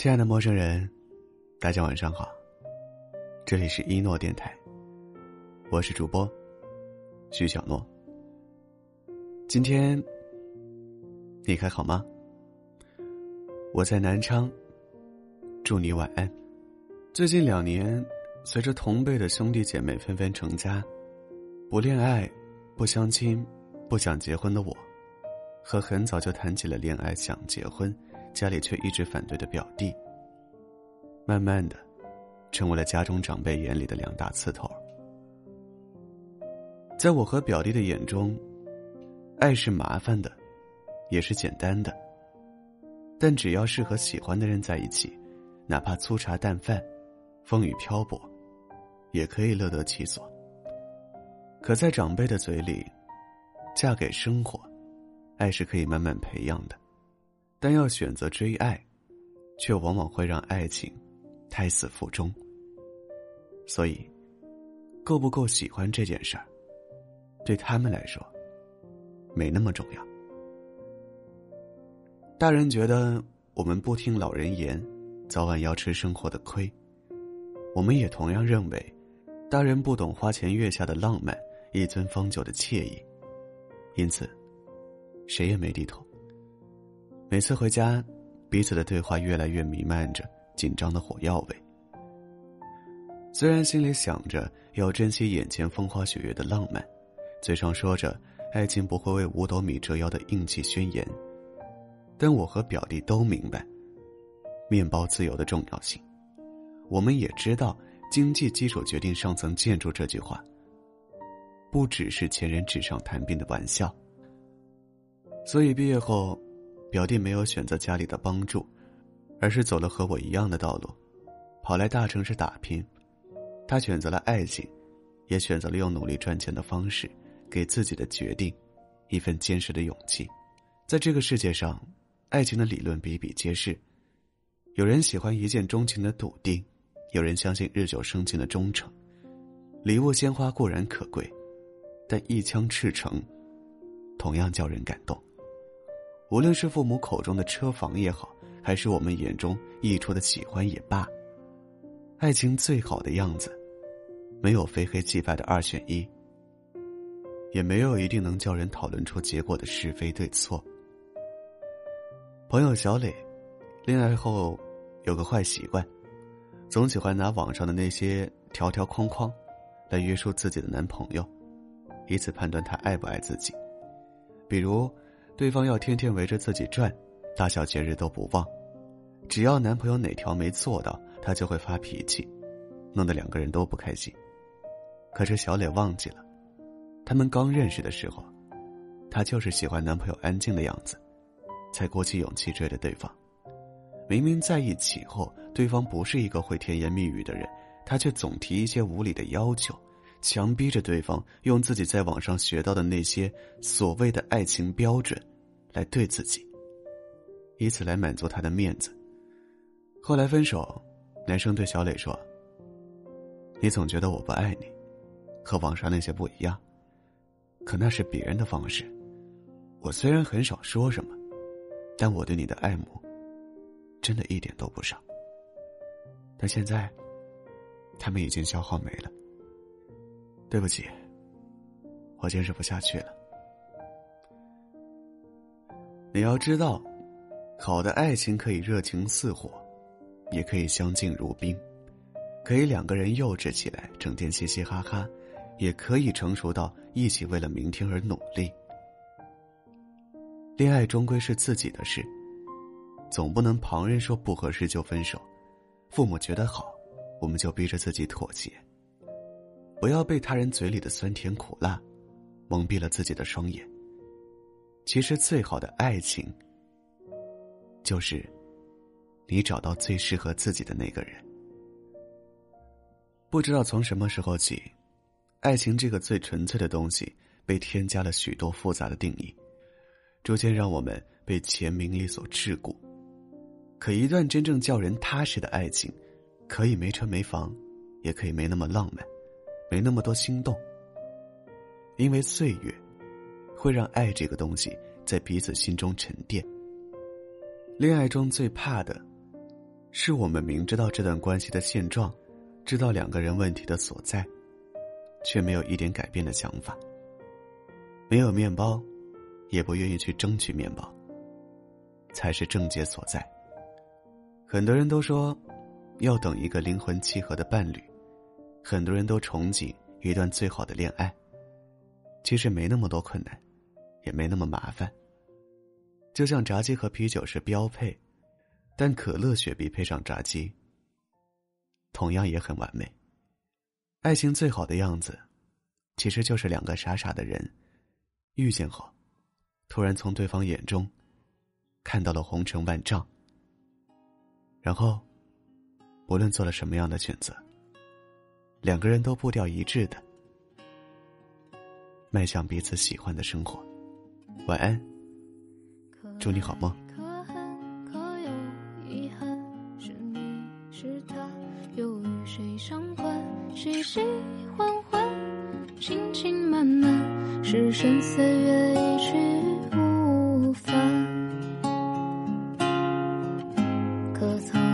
亲爱的陌生人，大家晚上好。这里是一诺电台，我是主播徐小诺。今天你还好吗？我在南昌，祝你晚安。最近两年，随着同辈的兄弟姐妹纷纷成家，不恋爱、不相亲、不想结婚的我，和很早就谈起了恋爱、想结婚。家里却一直反对的表弟，慢慢的，成为了家中长辈眼里的两大刺头。在我和表弟的眼中，爱是麻烦的，也是简单的。但只要是和喜欢的人在一起，哪怕粗茶淡饭，风雨漂泊，也可以乐得其所。可在长辈的嘴里，嫁给生活，爱是可以慢慢培养的。但要选择追爱，却往往会让爱情胎死腹中。所以，够不够喜欢这件事儿，对他们来说没那么重要。大人觉得我们不听老人言，早晚要吃生活的亏。我们也同样认为，大人不懂花前月下的浪漫，一樽方酒的惬意。因此，谁也没低头。每次回家，彼此的对话越来越弥漫着紧张的火药味。虽然心里想着要珍惜眼前风花雪月的浪漫，嘴上说着爱情不会为五斗米折腰的硬气宣言，但我和表弟都明白，面包自由的重要性。我们也知道“经济基础决定上层建筑”这句话，不只是前人纸上谈兵的玩笑。所以毕业后。表弟没有选择家里的帮助，而是走了和我一样的道路，跑来大城市打拼。他选择了爱情，也选择了用努力赚钱的方式，给自己的决定一份坚实的勇气。在这个世界上，爱情的理论比比皆是。有人喜欢一见钟情的笃定，有人相信日久生情的忠诚。礼物鲜花固然可贵，但一腔赤诚，同样叫人感动。无论是父母口中的车房也好，还是我们眼中溢出的喜欢也罢，爱情最好的样子，没有非黑即白的二选一，也没有一定能叫人讨论出结果的是非对错。朋友小磊，恋爱后有个坏习惯，总喜欢拿网上的那些条条框框，来约束自己的男朋友，以此判断他爱不爱自己，比如。对方要天天围着自己转，大小节日都不忘。只要男朋友哪条没做到，她就会发脾气，弄得两个人都不开心。可是小磊忘记了，他们刚认识的时候，她就是喜欢男朋友安静的样子，才鼓起勇气追的对方。明明在一起后，对方不是一个会甜言蜜语的人，他却总提一些无理的要求。强逼着对方用自己在网上学到的那些所谓的爱情标准，来对自己，以此来满足他的面子。后来分手，男生对小磊说：“你总觉得我不爱你，和网上那些不一样，可那是别人的方式。我虽然很少说什么，但我对你的爱慕，真的一点都不少。但现在，他们已经消耗没了。”对不起，我坚持不下去了。你要知道，好的爱情可以热情似火，也可以相敬如宾，可以两个人幼稚起来，整天嘻嘻哈哈，也可以成熟到一起为了明天而努力。恋爱终归是自己的事，总不能旁人说不合适就分手，父母觉得好，我们就逼着自己妥协。不要被他人嘴里的酸甜苦辣蒙蔽了自己的双眼。其实，最好的爱情就是你找到最适合自己的那个人。不知道从什么时候起，爱情这个最纯粹的东西被添加了许多复杂的定义，逐渐让我们被钱名利所桎梏。可一段真正叫人踏实的爱情，可以没车没房，也可以没那么浪漫。没那么多心动，因为岁月会让爱这个东西在彼此心中沉淀。恋爱中最怕的，是我们明知道这段关系的现状，知道两个人问题的所在，却没有一点改变的想法。没有面包，也不愿意去争取面包，才是症结所在。很多人都说，要等一个灵魂契合的伴侣，很多人都憧憬一段最好的恋爱。其实没那么多困难，也没那么麻烦。就像炸鸡和啤酒是标配，但可乐、雪碧配上炸鸡，同样也很完美。爱情最好的样子，其实就是两个傻傻的人遇见后，突然从对方眼中看到了红尘万丈，然后，无论做了什么样的选择，两个人都步调一致的迈向彼此喜欢的生活。晚安。祝你好梦。可恨可有遗憾是你是他又与谁相关细细缓缓轻轻慢慢是深岁月一去无返可曾